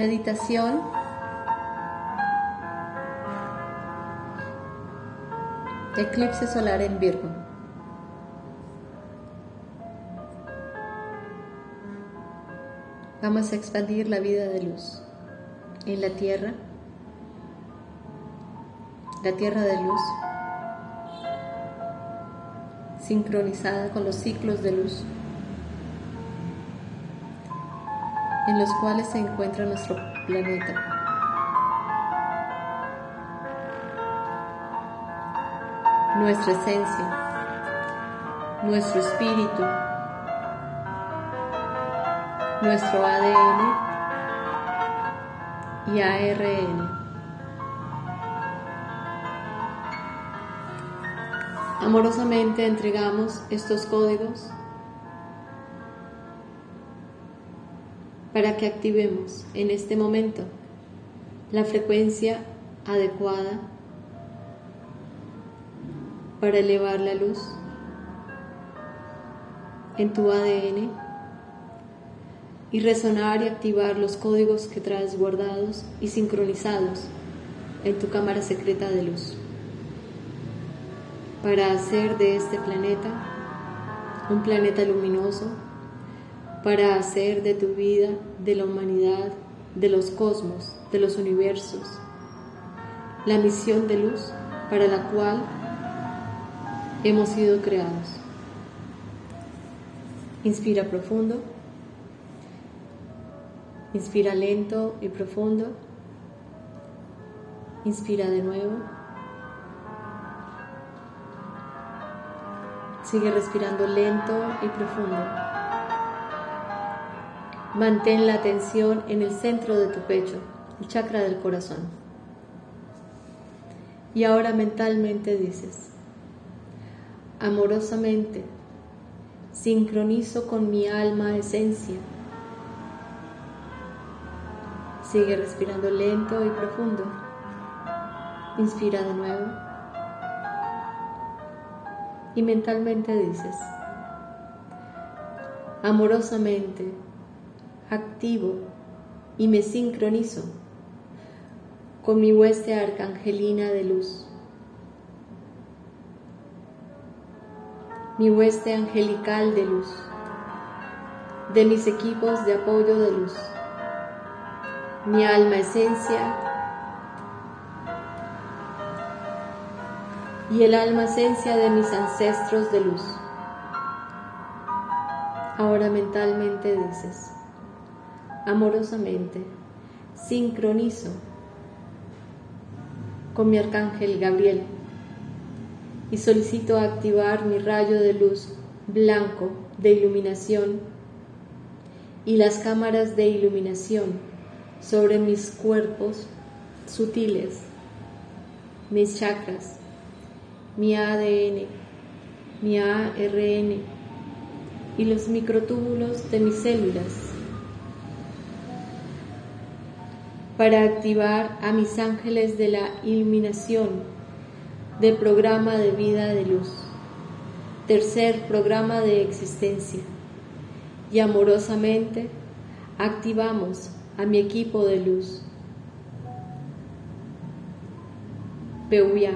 Meditación. Eclipse solar en Virgo. Vamos a expandir la vida de luz en la tierra, la tierra de luz, sincronizada con los ciclos de luz. En los cuales se encuentra nuestro planeta. Nuestra esencia, nuestro espíritu, nuestro ADN y ARN. Amorosamente entregamos estos códigos para que activemos en este momento la frecuencia adecuada para elevar la luz en tu ADN y resonar y activar los códigos que traes guardados y sincronizados en tu cámara secreta de luz. Para hacer de este planeta un planeta luminoso para hacer de tu vida, de la humanidad, de los cosmos, de los universos, la misión de luz para la cual hemos sido creados. Inspira profundo, inspira lento y profundo, inspira de nuevo. Sigue respirando lento y profundo. Mantén la atención en el centro de tu pecho, el chakra del corazón. Y ahora mentalmente dices, amorosamente, sincronizo con mi alma esencia. Sigue respirando lento y profundo. Inspira de nuevo. Y mentalmente dices, amorosamente, activo y me sincronizo con mi hueste arcangelina de luz. Mi hueste angelical de luz, de mis equipos de apoyo de luz, mi alma esencia y el alma esencia de mis ancestros de luz. Ahora mentalmente dices, amorosamente, sincronizo con mi arcángel Gabriel y solicito activar mi rayo de luz blanco de iluminación y las cámaras de iluminación sobre mis cuerpos sutiles, mis chakras, mi ADN, mi ARN y los microtúbulos de mis células para activar a mis ángeles de la iluminación del programa de vida de luz, tercer programa de existencia. Y amorosamente activamos a mi equipo de luz. Peuya,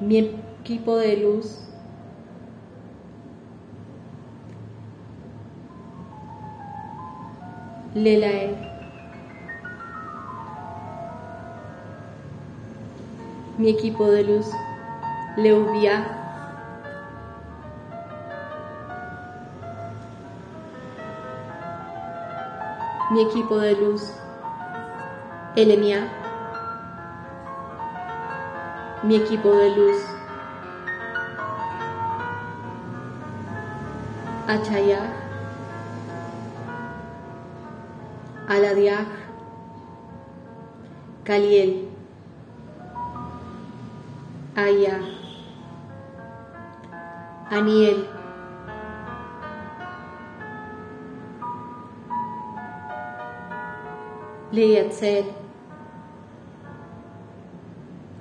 mi equipo de luz Lelae. Mi equipo de luz, Leuvia. Mi equipo de luz, Elemia. Mi equipo de luz, Achayah. Aladiah. Caliel. Aya, Aniel, Leiatzel,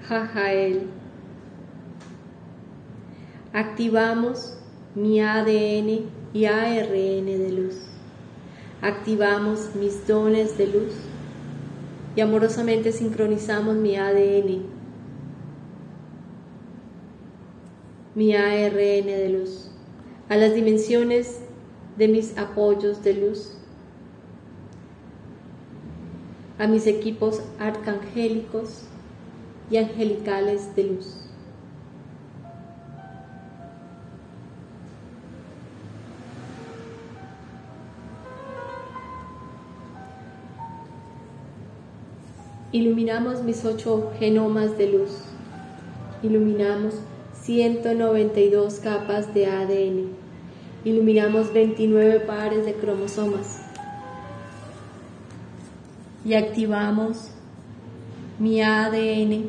Jajael. Activamos mi ADN y ARN de luz. activamos mis dones de luz y amorosamente sincronizamos mi ADN, mi ARN de luz, a las dimensiones de mis apoyos de luz, a mis equipos arcangélicos y angelicales de luz. Iluminamos mis ocho genomas de luz. Iluminamos 192 capas de ADN. Iluminamos 29 pares de cromosomas. Y activamos mi ADN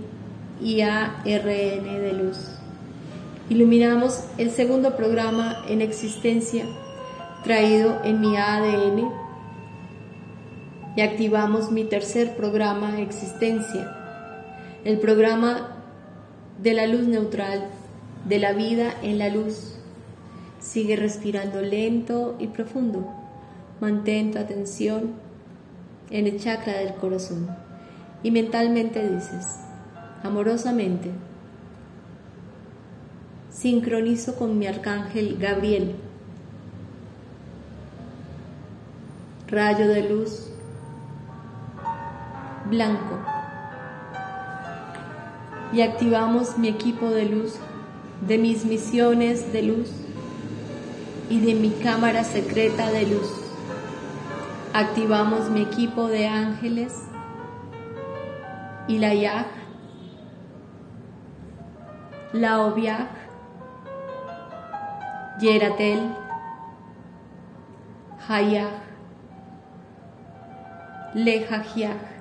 y ARN de luz. Iluminamos el segundo programa en existencia traído en mi ADN y activamos mi tercer programa Existencia, el programa de la luz neutral, de la vida en la luz. Sigue respirando lento y profundo. Mantén tu atención en el chakra del corazón y mentalmente dices, amorosamente, sincronizo con mi arcángel Gabriel, rayo de luz blanco. Y activamos mi equipo de luz, de mis misiones de luz y de mi cámara secreta de luz. Activamos mi equipo de ángeles y la Yag, la Obiag, Yeratel, Hayag, Lejajiag.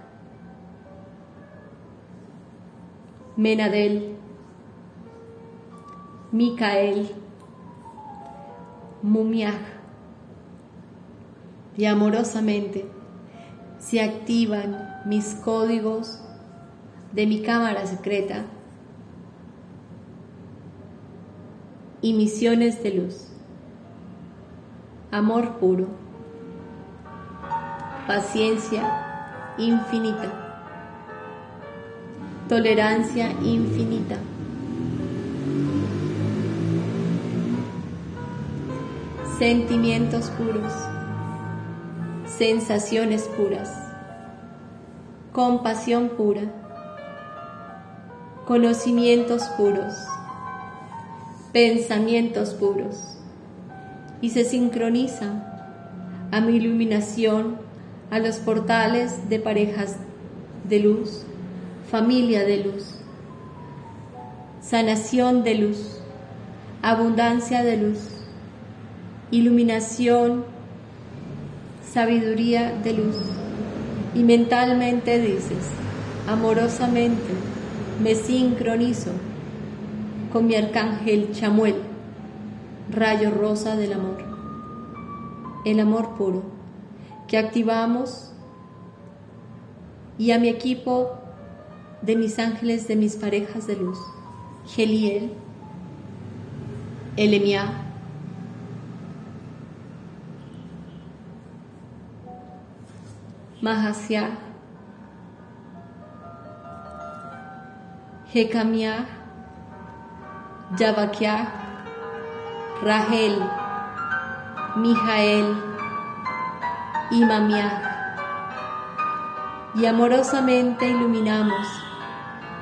Menadel, Micael, Mumiaj. Y amorosamente se activan mis códigos de mi cámara secreta y misiones de luz. Amor puro, paciencia infinita tolerancia infinita. Sentimientos puros, sensaciones puras, compasión pura, conocimientos puros, pensamientos puros. Y se sincroniza a mi iluminación a los portales de parejas de luz familia de luz, sanación de luz, abundancia de luz, iluminación, sabiduría de luz. Y mentalmente dices, amorosamente me sincronizo con mi arcángel Chamuel, rayo rosa del amor, el amor puro, que activamos y a mi equipo de mis ángeles, de mis parejas de luz, Geliel, Elemia, Mahasya, Hekamia, Yabakia, Rahel, Mijael y y amorosamente iluminamos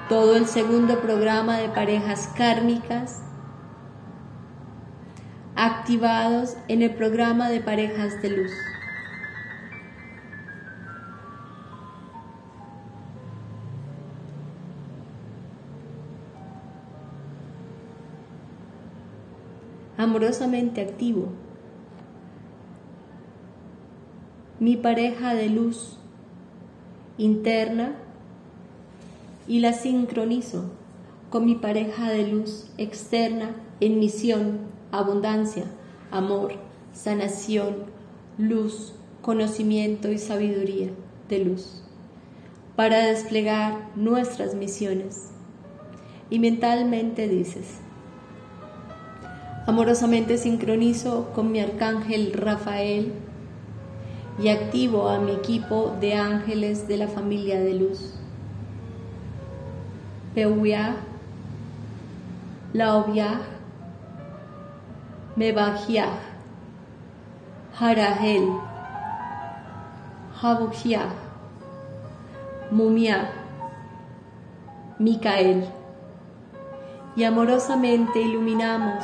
todo el segundo programa de parejas kármicas activados en el programa de parejas de luz. Amorosamente activo. Mi pareja de luz interna y la sincronizo con mi pareja de luz externa en misión, abundancia, amor, sanación, luz, conocimiento y sabiduría de luz, para desplegar nuestras misiones. Y mentalmente dices, amorosamente sincronizo con mi arcángel Rafael y activo a mi equipo de ángeles de la familia de luz. Peuya, Laobiah, Mebajiah, Harahel, Habukiah, Mumia, Micael. Y amorosamente iluminamos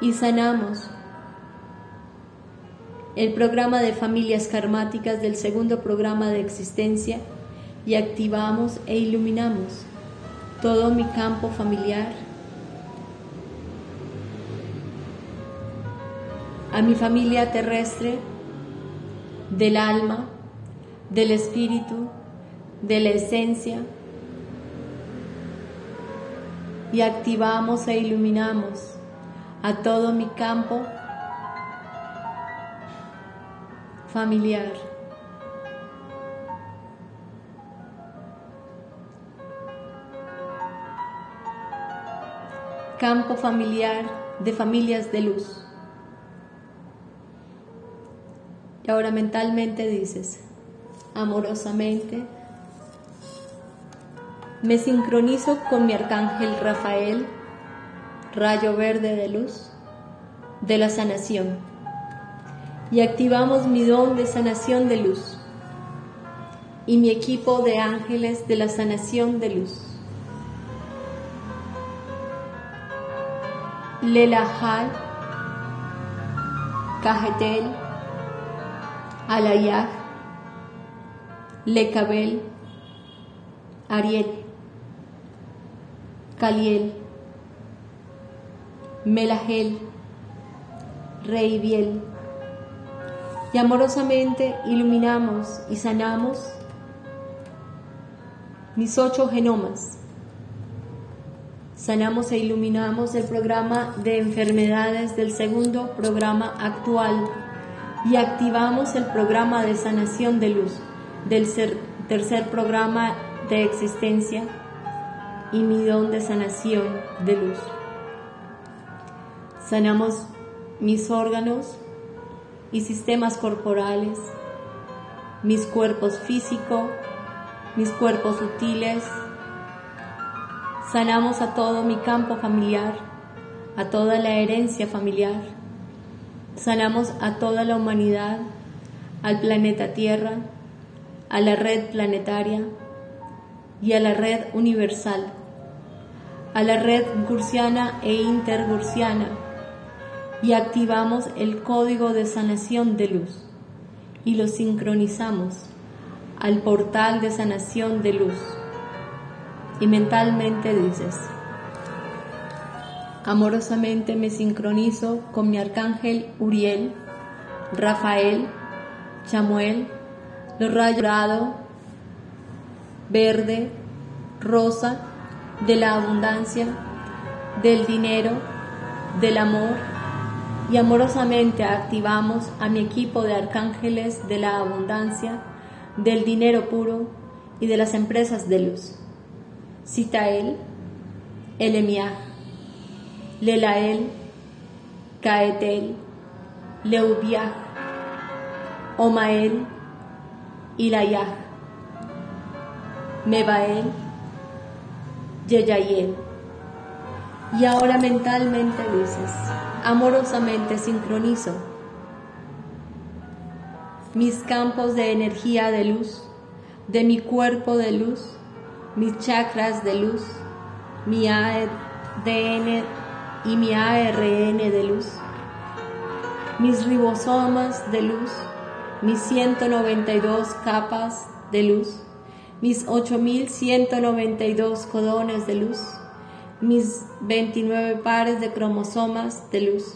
y sanamos. El programa de familias karmáticas del segundo programa de existencia y activamos e iluminamos todo mi campo familiar, a mi familia terrestre, del alma, del espíritu, de la esencia, y activamos e iluminamos a todo mi campo familiar. Campo familiar de familias de luz. Y ahora mentalmente dices, amorosamente, me sincronizo con mi arcángel Rafael, rayo verde de luz, de la sanación y activamos mi don de sanación de luz y mi equipo de ángeles de la sanación de luz. Lelahal, Cajetel, Alayah, Lecabel, Ariel, Caliel, Melahel, Reibiel, y amorosamente iluminamos y sanamos mis ocho genomas. Sanamos e iluminamos el programa de enfermedades del segundo programa actual y activamos el programa de sanación de luz del tercer programa de existencia y mi don de sanación de luz. Sanamos mis órganos, y sistemas corporales, mis cuerpos físicos, mis cuerpos sutiles. Sanamos a todo mi campo familiar, a toda la herencia familiar. Sanamos a toda la humanidad, al planeta Tierra, a la red planetaria y a la red universal, a la red gursiana e intergursiana y activamos el código de sanación de luz y lo sincronizamos al portal de sanación de luz. Y mentalmente dices, amorosamente me sincronizo con mi arcángel Uriel, Rafael, Chamuel, los rayos verde, rosa, de la abundancia, del dinero, del amor, y amorosamente activamos a mi equipo de arcángeles de la abundancia, del dinero puro y de las empresas de luz. Citael, Elemiah, Lelael, Caetel, Leubiah, Omael, Ilayah, Mebael, Yeyayel. Y ahora mentalmente dices, amorosamente sincronizo mis campos de energía de luz, de mi cuerpo de luz, mis chakras de luz, mi ADN y mi ARN de luz, mis ribosomas de luz, mis 192 capas de luz, mis 8192 codones de luz, mis 29 pares de cromosomas de luz,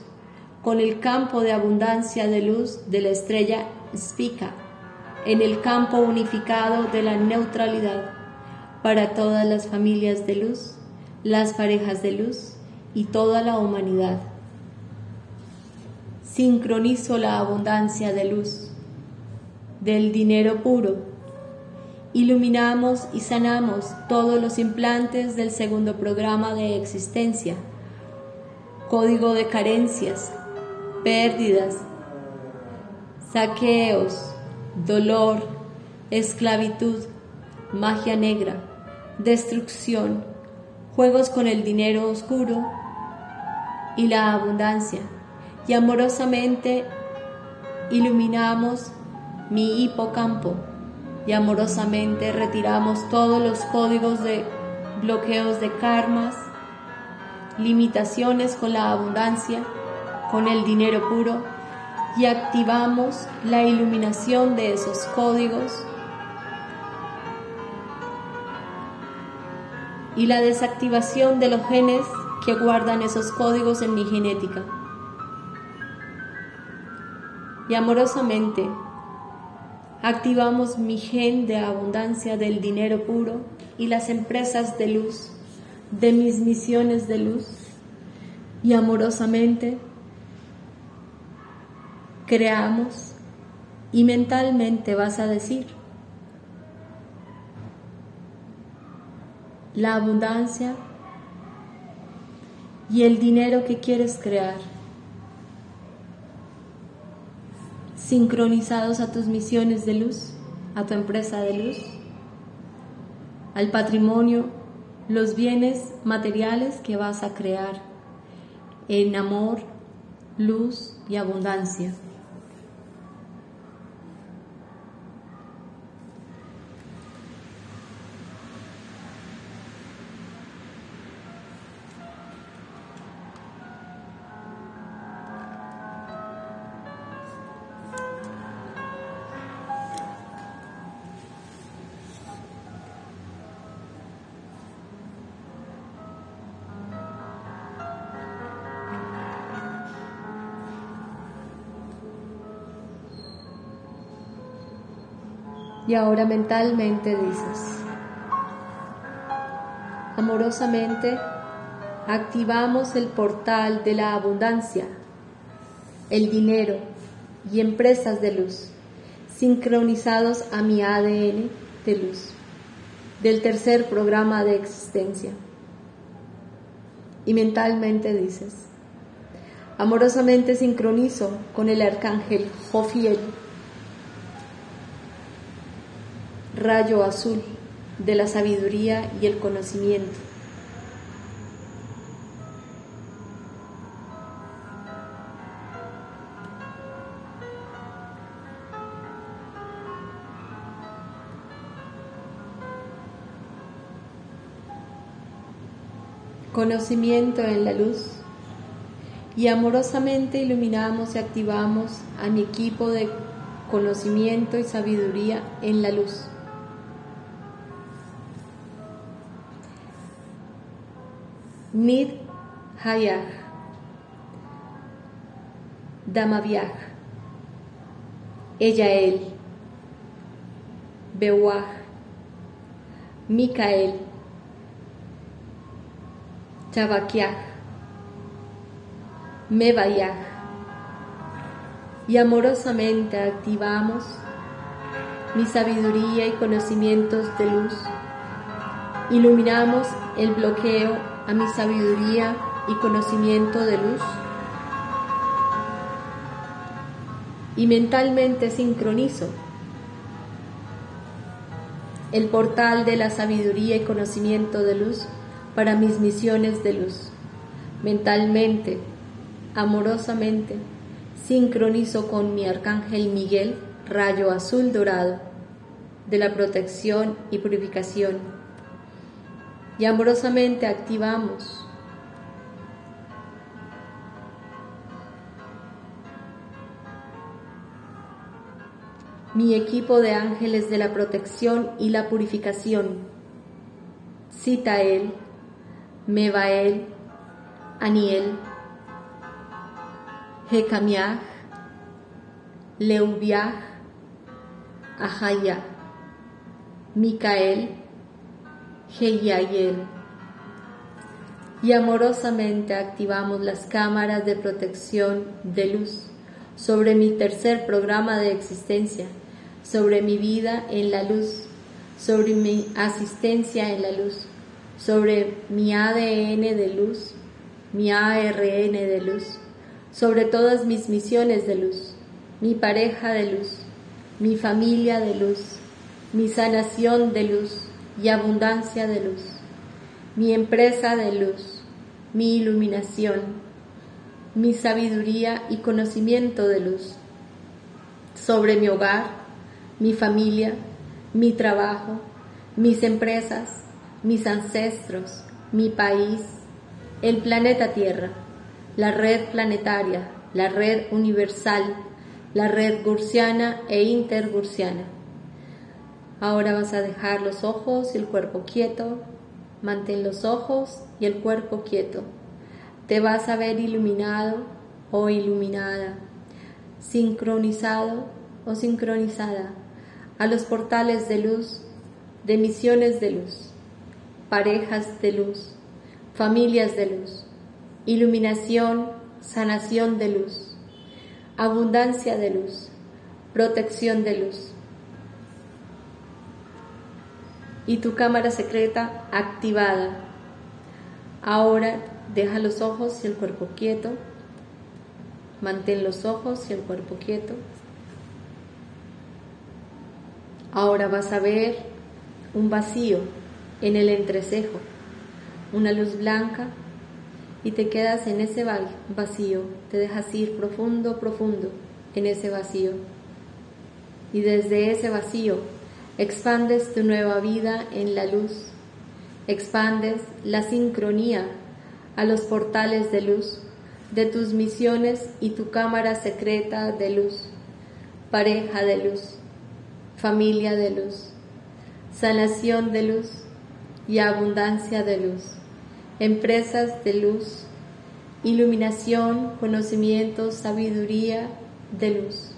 con el campo de abundancia de luz de la estrella Spica, en el campo unificado de la neutralidad para todas las familias de luz, las parejas de luz y toda la humanidad. Sincronizo la abundancia de luz, del dinero puro, iluminamos y sanamos todos los implantes del segundo programa de existencia, código de carencias, pérdidas, saqueos, dolor, esclavitud, magia negra, destrucción, juegos con el dinero oscuro y la abundancia. Y amorosamente iluminamos mi hipocampo y amorosamente retiramos todos los códigos de bloqueos de karmas, limitaciones con la abundancia, con el dinero puro y activamos la iluminación de esos códigos y la desactivación de los genes que guardan esos códigos en mi genética. Y amorosamente activamos mi gen de abundancia del dinero puro y las empresas de luz, de mis misiones de luz. Y amorosamente creamos y mentalmente vas a decir, la abundancia y el dinero que quieres crear, sincronizados a tus misiones de luz, a tu empresa de luz, al patrimonio, los bienes materiales que vas a crear en amor, luz y abundancia. Ahora mentalmente dices, amorosamente activamos el portal de la abundancia, el dinero y empresas de luz, sincronizados a mi ADN de luz, del tercer programa de existencia. Y mentalmente dices, amorosamente sincronizo con el arcángel Jofiel rayo azul de la sabiduría y el conocimiento. Conocimiento en la luz y amorosamente iluminamos y activamos a mi equipo de conocimiento y sabiduría en la luz. Nid Hayah, Damaviah, Eyael, Bewah, Mikael, Chabakiah, Mebayah. Y amorosamente activamos mi sabiduría y conocimientos de luz. Iluminamos el bloqueo a mi sabiduría y conocimiento de luz. Y mentalmente sincronizo el portal de la sabiduría y conocimiento de luz para mis misiones de luz. Mentalmente, amorosamente, sincronizo con mi arcángel Miguel, rayo azul dorado, de la protección y purificación y amorosamente activamos. Mi equipo de ángeles de la protección y la purificación, Citael, Mebael, Aniel, Jecamiah, Leubiah, Ahaya, Micael, Y amorosamente activamos las cámaras de protección de luz sobre mi tercer programa de existencia, sobre mi vida en la luz, sobre mi asistencia en la luz, sobre mi ADN de luz, mi ARN de luz, sobre todas mis misiones de luz, mi pareja de luz, mi familia de luz, mi sanación de luz y abundancia de luz, mi empresa de luz, mi iluminación, mi sabiduría y conocimiento de luz, sobre mi hogar, mi familia, mi trabajo, mis empresas, mis ancestros, mi país, el planeta Tierra, la red planetaria, la red universal, la red gursiana e intergursiana. Ahora vas a dejar los ojos y el cuerpo quieto. Mantén los ojos y el cuerpo quieto. Te vas a ver iluminado o iluminada, sincronizado o sincronizada a los portales de luz, de misiones de luz, parejas de luz, familias de luz, iluminación, sanación de luz, abundancia de luz, protección de luz y tu cámara secreta activada. Ahora deja los ojos y el cuerpo quieto. Mantén los ojos y el cuerpo quieto. Ahora vas a ver un vacío en el entrecejo, una luz blanca y te quedas en ese vacío, te dejas ir profundo, profundo en ese vacío. Y desde ese vacío Expandes tu nueva vida en la luz. Expandes la sincronía a los portales de luz. De tus misiones y tu cámara secreta de luz, pareja de luz, familia de luz, sanación de luz y abundancia de luz, empresas de luz, iluminación, conocimiento, sabiduría de luz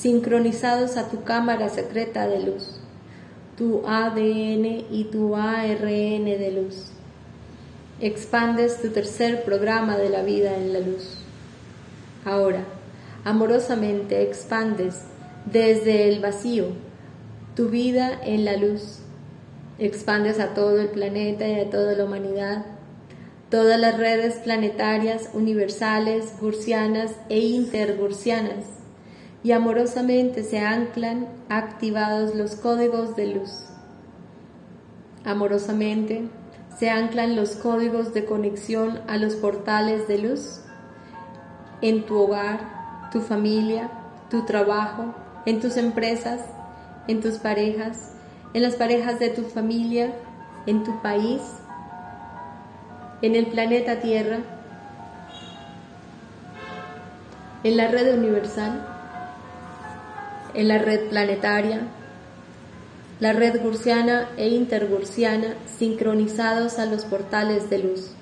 sincronizados a tu cámara secreta de luz, tu ADN y tu ARN de luz. Expandes tu tercer programa de la vida en la luz. Ahora, amorosamente expandes desde el vacío tu vida en la luz. Expandes a todo el planeta y a toda la humanidad, todas las redes planetarias, universales, gursianas e intergursianas y amorosamente se anclan activados los códigos de luz. Amorosamente se anclan los códigos de conexión a los portales de luz en tu hogar, tu familia, tu trabajo, en tus empresas, en tus parejas, en las parejas de tu familia, en tu país, en el planeta Tierra, en la red universal en la red planetaria, la red gursiana e intergursiana sincronizados a los portales de luz,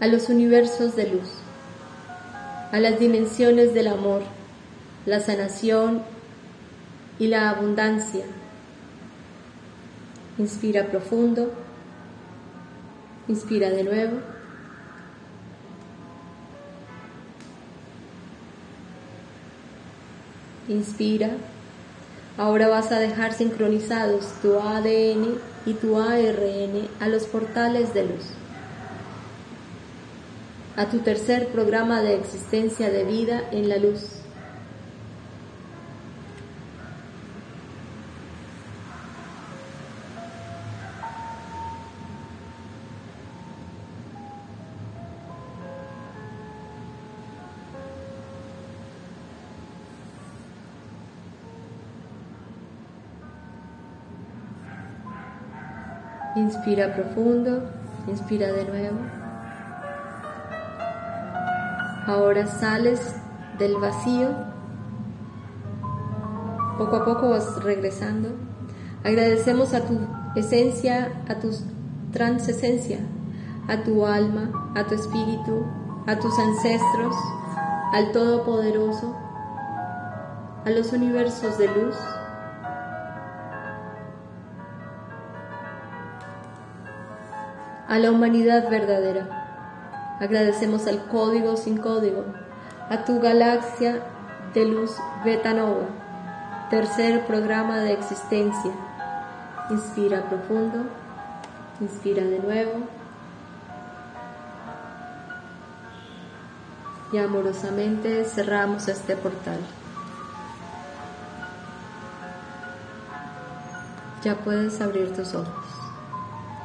a los universos de luz, a las dimensiones del amor, la sanación y la abundancia. Inspira profundo, inspira de nuevo. Inspira. Ahora vas a dejar sincronizados tu ADN y tu ARN a los portales de luz. A tu tercer programa de existencia de vida en la luz. Inspira profundo, inspira de nuevo. Ahora sales del vacío. Poco a poco vas regresando. Agradecemos a tu esencia, a tu transesencia, a tu alma, a tu espíritu, a tus ancestros, al Todopoderoso, a los universos de luz a la humanidad verdadera. Agradecemos al Código sin Código, a tu galaxia de luz Betanova, tercer programa de existencia. Inspira profundo, inspira de nuevo. Y amorosamente cerramos este portal. Ya puedes abrir tus ojos.